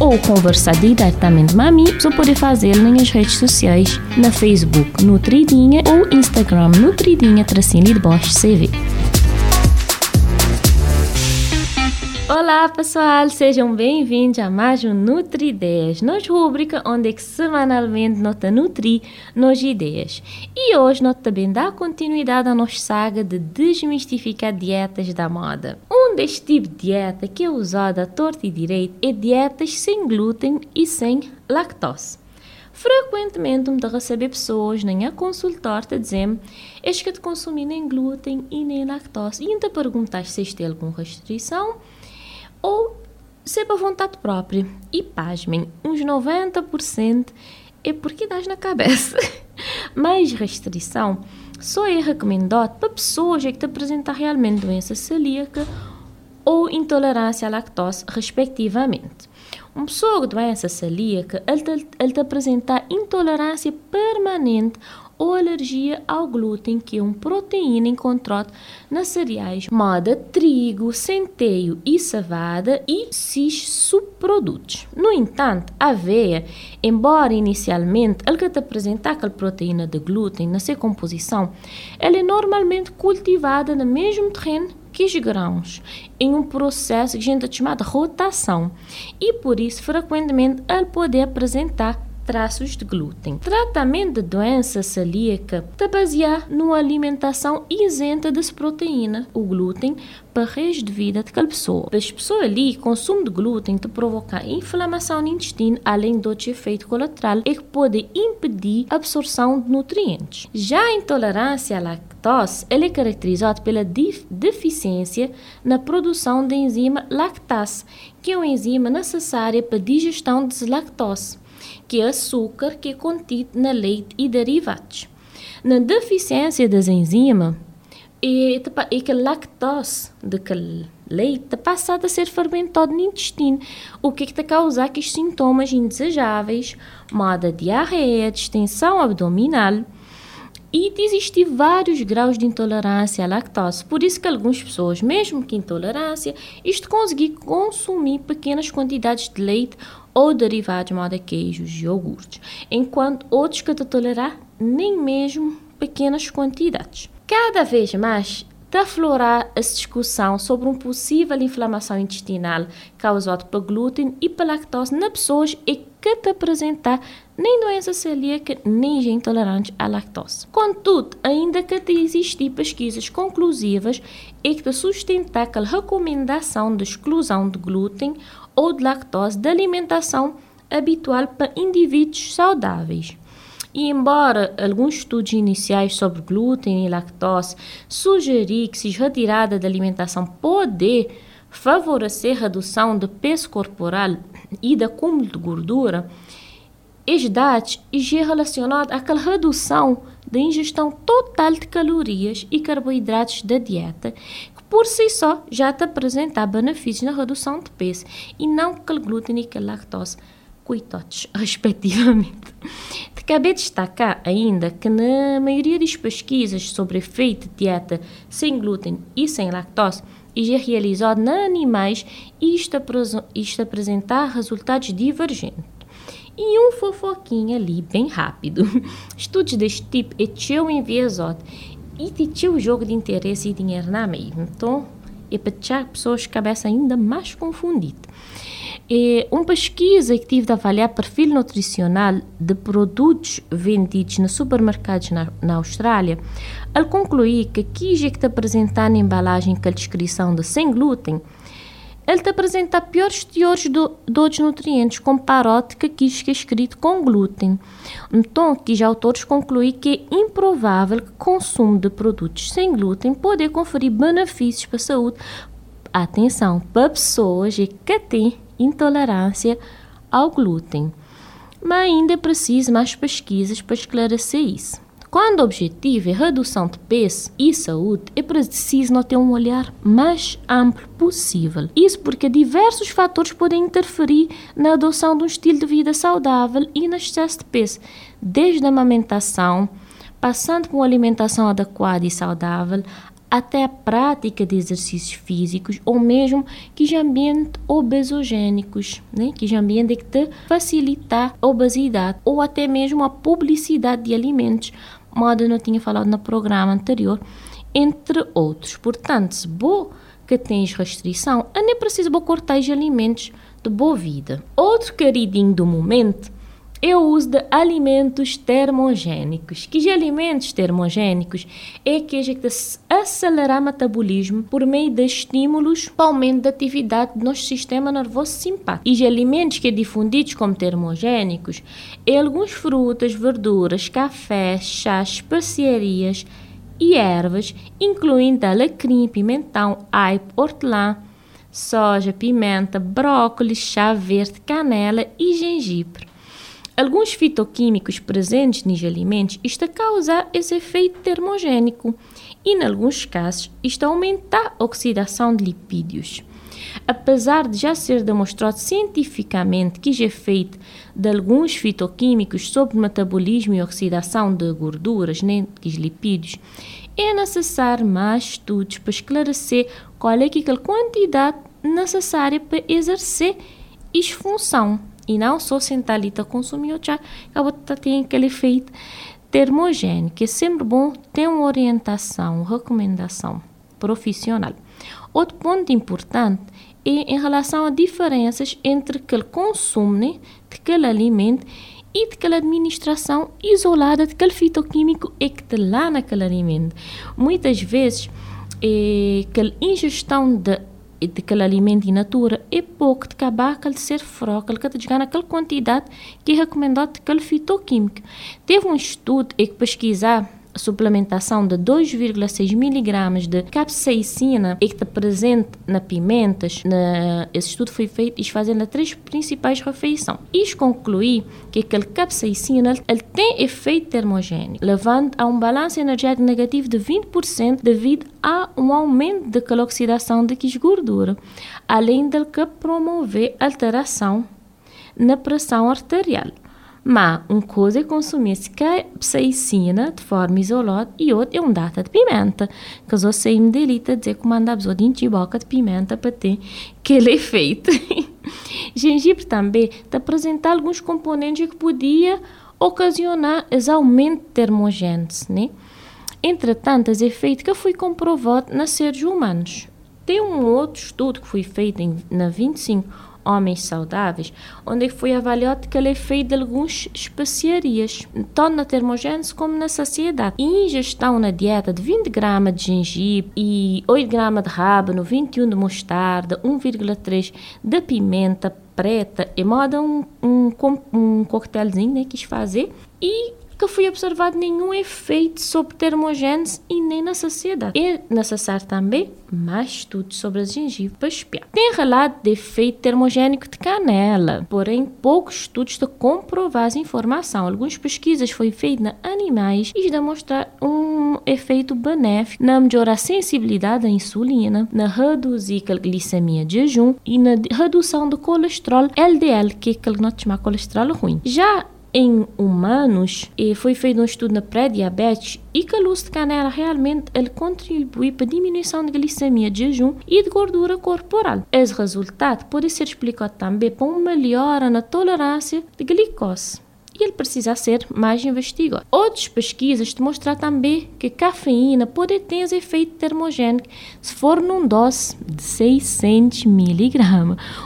ou conversar diretamente com a mim, você pode fazê-lo nas redes sociais, na Facebook Nutridinha ou Instagram Nutridinha Tracinho de Bosch CV. Olá pessoal, sejam bem-vindos a mais um Nutri Ideias, nossa rubrica onde é que semanalmente nós nutri nos ideias. E hoje nós também dá continuidade à nossa saga de desmistificar dietas da moda. Um deste tipo de dieta que é usada à torta e direito é dietas sem glúten e sem lactose. Frequentemente me receber pessoas nem a consultar te dizendo é que te nem glúten e nem lactose e ainda perguntar se tem alguma restrição ou ser para vontade própria. E pasmem, uns 90% é porque dás na cabeça. Mais restrição só é recomendado para pessoas que te apresentam realmente doença celíaca ou intolerância à lactose, respectivamente. Uma pessoa com doença celíaca, ele ele te apresenta intolerância permanente ou alergia ao glúten, que é uma proteína encontrada nas cereais moda trigo, centeio e cevada e seus subprodutos. No entanto, a aveia, embora inicialmente ela te apresenta aquela proteína de glúten na sua composição, ela é normalmente cultivada no mesmo terreno que os grãos, em um processo que a gente chama de rotação, e por isso frequentemente ele pode apresentar traços de glúten. Tratamento de doença celíaca está baseado numa alimentação isenta dessa proteína, o glúten, para o resto de vida daquela pessoa. Para as pessoas ali, consumo de glúten te provoca inflamação no intestino, além de outro efeito colateral, e que pode impedir a absorção de nutrientes. Já a intolerância à lactose, ela é caracterizada pela deficiência na produção da enzima lactase, que é uma enzima necessária para a digestão de lactose que é açúcar que é contido na leite e derivados. Na deficiência das enzimas, e, e que a lactose daquele leite passa a ser fermentado no intestino, o que está a causar sintomas indesejáveis, moda diarreia, distensão abdominal, e existem vários graus de intolerância à lactose. Por isso que algumas pessoas, mesmo que intolerância, isto conseguir consumir pequenas quantidades de leite ou derivados moda queijos e iogurtes, enquanto outros que te tolerar nem mesmo pequenas quantidades. Cada vez mais está aflorar a discussão sobre uma possível inflamação intestinal causada por glúten e por lactose nas pessoas e que te apresentar nem doença celíaca, nem intolerante à lactose. Contudo, ainda que te existem pesquisas conclusivas e que te sustentar a recomendação de exclusão de glúten ou de lactose da alimentação habitual para indivíduos saudáveis. E embora alguns estudos iniciais sobre glúten e lactose sugerir que se retirada da alimentação pode favorecer a redução do peso corporal e da acúmulo de gordura, estes dados é relacionado àquela redução da ingestão total de calorias e carboidratos da dieta, por si só já te apresenta benefícios na redução de peso e não aquele glúten e aquela lactose coitados, respectivamente. De destacar ainda que na maioria das pesquisas sobre efeito de dieta sem glúten e sem lactose, e é realizado na animais isto, isto apresentar resultados divergentes. E um fofoquinho ali, bem rápido. Estudos deste tipo é teu enviesado e tinha o jogo de interesse e dinheiro na meio. Então, é para deixar pessoas de cabeça ainda mais confundida. É uma pesquisa que tive de avaliar perfil nutricional de produtos vendidos nos supermercados na, na Austrália, ele concluiu que aqui que te apresentar na embalagem com a descrição de sem glúten, ele apresenta piores teores do, de outros nutrientes que aqui que é escrito com glúten. Então, aqui já autores concluem que é improvável que o consumo de produtos sem glúten pode conferir benefícios para a saúde. Atenção, para pessoas que têm intolerância ao glúten. mas ainda é preciso mais pesquisas para esclarecer isso. Quando o objetivo é redução de peso e saúde, é preciso ter um olhar mais amplo possível. Isso porque diversos fatores podem interferir na adoção de um estilo de vida saudável e no excesso de peso, desde a amamentação, passando por uma alimentação adequada e saudável, até a prática de exercícios físicos ou mesmo que ambientes obesogênicos, né? que ambiente que te facilitar a obesidade ou até mesmo a publicidade de alimentos modo eu tinha falado no programa anterior, entre outros. Portanto, se bo que tens restrição, é nem preciso cortar os alimentos de boa vida. Outro queridinho do momento é o uso de alimentos termogénicos. Que de alimentos termogénicos é que a gente acelerar o metabolismo por meio de estímulos para aumento da atividade do nosso sistema nervoso simpático. E de alimentos que é difundidos como termogénicos é alguns frutas, verduras, café, chás, especiarias e ervas, incluindo alecrim, pimentão, aipo, hortelã, soja, pimenta, brócolis, chá verde, canela e gengibre. Alguns fitoquímicos presentes nos alimentos estão a causar esse efeito termogênico e, em alguns casos, isto aumenta a oxidação de lipídios. Apesar de já ser demonstrado cientificamente que o efeito de alguns fitoquímicos sobre o metabolismo e oxidação de gorduras, nem dos lipídios, é necessário mais estudos para esclarecer qual é aquela quantidade necessária para exercer essa função e não só sentar ali a consumir, já acaba tem aquele efeito termogênico, é sempre bom ter uma orientação, recomendação profissional. Outro ponto importante é em relação a diferenças entre aquele consumo né, aquele alimento e aquela administração isolada de aquele fitoquímico é que está lá naquele alimento. Muitas vezes, é, aquela ingestão de daquele alimento in natura é pouco de acabar de ser fraco, que chegar naquela quantidade que é recomendado daquele fitoquímico. Teve um estudo que pesquisar suplementação de 2,6 miligramas de capsaicina que está presente na pimentas. Na, esse estudo foi feito e fazendo três principais refeições. Isto conclui que aquele capsaicina ele tem efeito termogênico, levando a um balanço energético negativo de 20% devido a um aumento da oxidação de gordura, além de que promover alteração na pressão arterial. Mas uma coisa é consumir capsaicina de forma isolada e outra é um data de pimenta. Que eu sei me delita dizer que manda a de boca de pimenta para ter aquele efeito. Gengibre também te apresenta alguns componentes que podia ocasionar os aumentos termogênicos, né? Entretanto, esse efeito que foi comprovado nas seres humanos. Tem um outro estudo que foi feito em, na 25 homens saudáveis, onde foi avaliado que ele é feito de algumas especiarias, tanto na termogênese como na saciedade. Ingestão na dieta de 20 gramas de gengibre e 8 gramas de rábano, 21 de mostarda, 1,3 de pimenta preta, e moda um, um, um coquetelzinho né, quis fazer. E que foi observado nenhum efeito sobre termogênese e nem na saciedade. É necessário também mais estudos sobre a gengibre para espiar. Tem relato de efeito termogênico de canela, porém poucos estudos de comprovar essa informação. Algumas pesquisas foram feitas em animais e demonstrar um efeito benéfico na melhorar a sensibilidade à insulina, na reduzir a glicemia de jejum e na redução do colesterol LDL, que é aquele que nós chamamos colesterol ruim. Já em humanos e foi feito um estudo na pré-diabetes e que a luz de canela realmente ele contribui para a diminuição de glicemia de jejum e de gordura corporal. Esse resultado pode ser explicado também por uma melhora na tolerância de glicose e ele precisa ser mais investigado. Outras pesquisas demonstram também que a cafeína pode ter efeito termogênico se for num dose de 600 mg,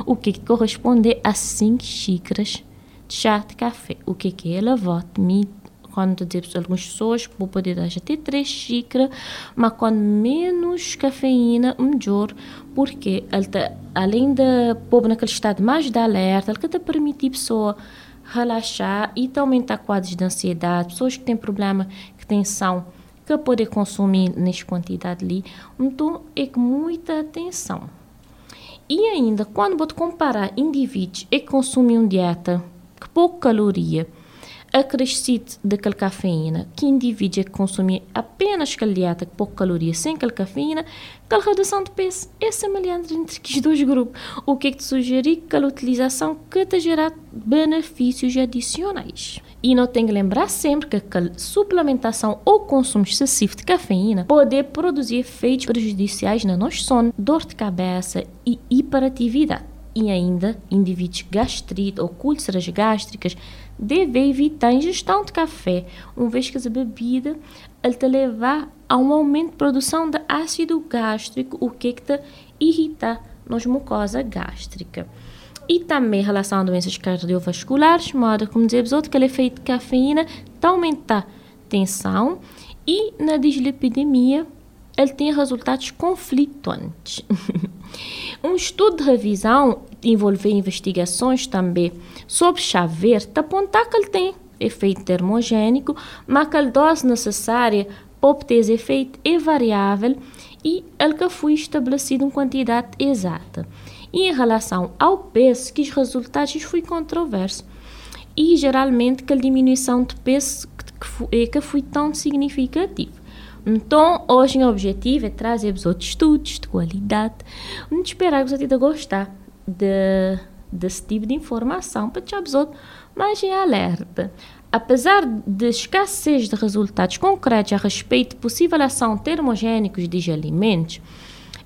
o que corresponde a 5 xícaras chá de café. O que, que ela vota? Me quando dizer algumas pessoas vou poder dar até três xícaras, mas com menos cafeína, melhor, porque ele tá, além de pôr naquele estado mais de alerta, ele te permite a pessoa relaxar e aumentar quadros de ansiedade, pessoas que têm problema que tensão, que poder consumir nessa quantidade ali, então é com muita atenção. E ainda, quando vou comparar indivíduos que consumem uma dieta que pouca caloria acrescido daquela cafeína, que indivíduo que consumir apenas aquela dieta com pouca caloria, sem aquela cafeína, aquela redução de peso é semelhante entre os dois grupos. O que é que te sugeri? Aquela utilização que te gerar benefícios adicionais. E não tem que lembrar sempre que a suplementação ou consumo excessivo de cafeína pode produzir efeitos prejudiciais na nosso sono, dor de cabeça e hiperatividade. E ainda, indivíduos gastrite ou úlceras gástricas devem evitar a ingestão de café, uma vez que essa bebida te levar a um aumento de produção de ácido gástrico, o que, é te irrita nas mucosa gástrica. E também em relação a doenças cardiovasculares, modo como dizer outros que o efeito de cafeína tá aumenta a tensão e na dislipidemia ele tem resultados conflituantes. um estudo de revisão envolver investigações também sobre chá verde apontar que ele tem efeito termogênico, mas que a dose necessária para obter esse efeito é variável e ele que foi estabelecido em quantidade exata. E em relação ao peso, que os resultados foi controverso. E geralmente que a diminuição de peso que que foi tão significativa. Então, hoje o objetivo é trazer outros estudos de qualidade. Vamos esperar que você gostar de, desse tipo de informação para te outros mais em alerta. Apesar de escassez de resultados concretos a respeito de possível ação termogênicos de alimentos,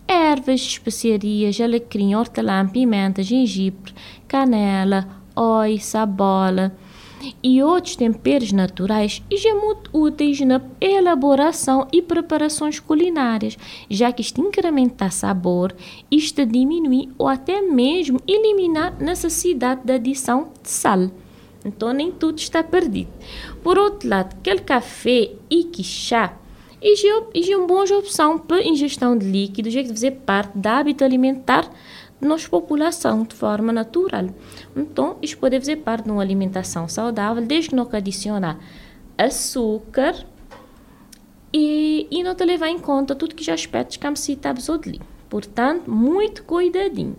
ervas, especiarias, alecrim, hortelã, pimenta, gengibre, canela, oi, sabola e outros temperos naturais e já muito úteis na elaboração e preparações culinárias, já que isto incrementa sabor, isto diminui ou até mesmo eliminar a necessidade de adição de sal. Então nem tudo está perdido. Por outro lado, aquele café e chá e é uma boa opção para ingestão de líquidos, já que fazer parte do hábito alimentar da nossa população de forma natural. Então, isto pode fazer parte de uma alimentação saudável, desde que não adicionar açúcar e, e não te levar em conta tudo que já aspectos que citamos ali. Portanto, muito cuidadinho.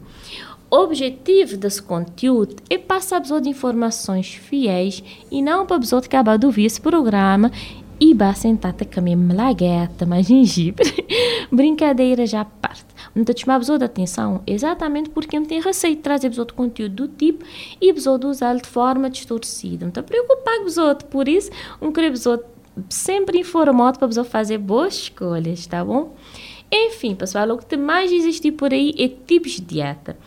O objetivo desse conteúdo é passar de informações fiéis e não para de acabar de ouvir esse programa e vá sentar a comer malagueta, mais gengibre. Brincadeira já parte. Não te chamar de atenção exatamente porque não tem receio de trazer outro conteúdo do tipo e de usá-lo de forma distorcida. Não te preocupar com por isso, um querer sempre informado para fazer boas escolhas, tá bom? Enfim, pessoal, o que mais existe por aí é tipos de dieta.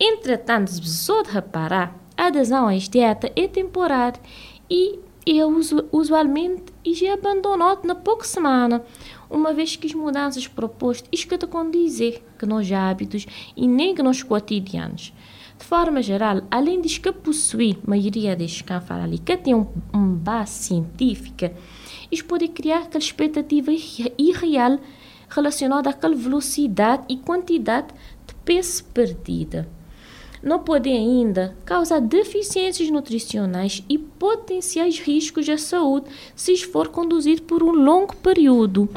Entretanto, se você reparar, a adesão à dieta é temporária e é usualmente e já abandonou na pouca semana, uma vez que as mudanças propostas isto condizem que nos hábitos e nem que nos cotidianos. De forma geral, além de que possui a maioria destes que falam ali, que tem um, um base científica, isto pode criar aquela expectativa irreal relacionada àquela velocidade e quantidade de peso perdida não podem ainda causar deficiências nutricionais e potenciais riscos à saúde se for conduzido por um longo período.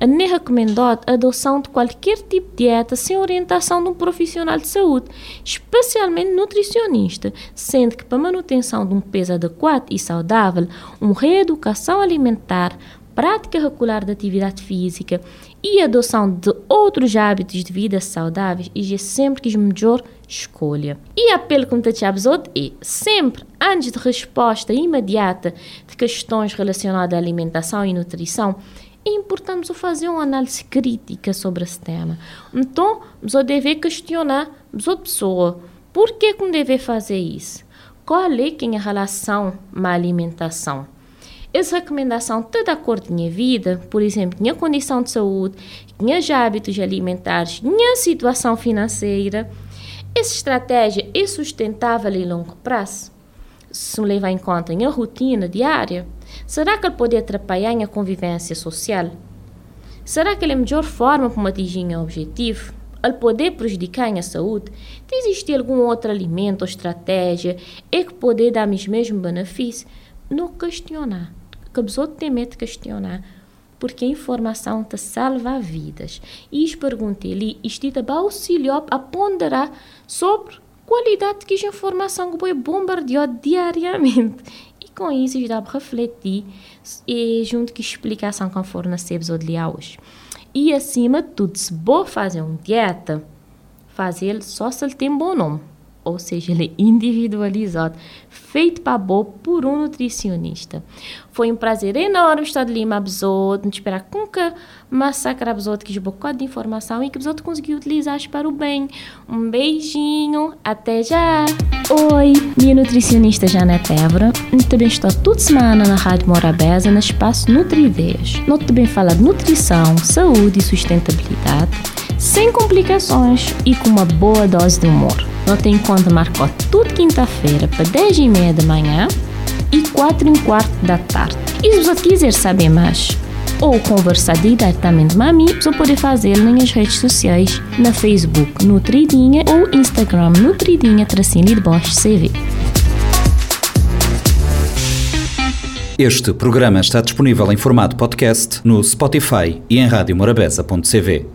Nem é recomendado a adoção de qualquer tipo de dieta sem orientação de um profissional de saúde, especialmente nutricionista, sendo que para a manutenção de um peso adequado e saudável, uma reeducação alimentar, prática regular de atividade física e adoção de outros hábitos de vida saudáveis é sempre que melhor escolha. E apelo como te é sempre antes de resposta imediata de questões relacionadas à alimentação e nutrição, é importante fazer uma análise crítica sobre esse tema. Então, você deve questionar a pessoa por que que deve fazer isso? Qual é que é a relação com a alimentação? Essa recomendação está de acordo com a minha vida, por exemplo, minha condição de saúde, meus hábitos alimentares, minha situação financeira. Essa estratégia é sustentável em longo prazo? Se me levar em conta minha rotina diária, será que ele pode atrapalhar a convivência social? Será que ele é a melhor forma para atingir o objetivo? Ele pode prejudicar minha saúde? Existe algum outro alimento ou estratégia é que pode dar -me os mesmos benefícios? Não questionar que a pessoa tem de questionar porque a informação te salva vidas. E perguntei-lhe, isto te auxiliou a ponderar sobre qualidade que a informação que é bombardeada diariamente. E com isso, dá para refletir e junto a explicação que for na de hoje. E acima de tudo, se vou fazer uma dieta, fazer só se ele tem bom nome ou seja, ele é individualizado, feito para boa por um nutricionista. Foi um prazer enorme estar de Lima não esperar que massacre Absorto que bocado de informação e que Absorto conseguiu utilizar para o bem. Um beijinho, até já! Oi, minha nutricionista Janete Évora. Também estou toda semana na Rádio Morabeza, no espaço Nutri-Ideias. Nós também fala de nutrição, saúde e sustentabilidade, sem complicações e com uma boa dose de humor. Não tem conta marcou tudo quinta-feira para 10 e meia da manhã e 4 e quarto da tarde. E se você quiser saber mais ou conversar diretamente mim, você pode fazer nas redes sociais, na Facebook Nutridinha ou Instagram Nutridinha Tracinho de Bosch CV. Este programa está disponível em formato podcast no Spotify e em radiomorabeza.cv.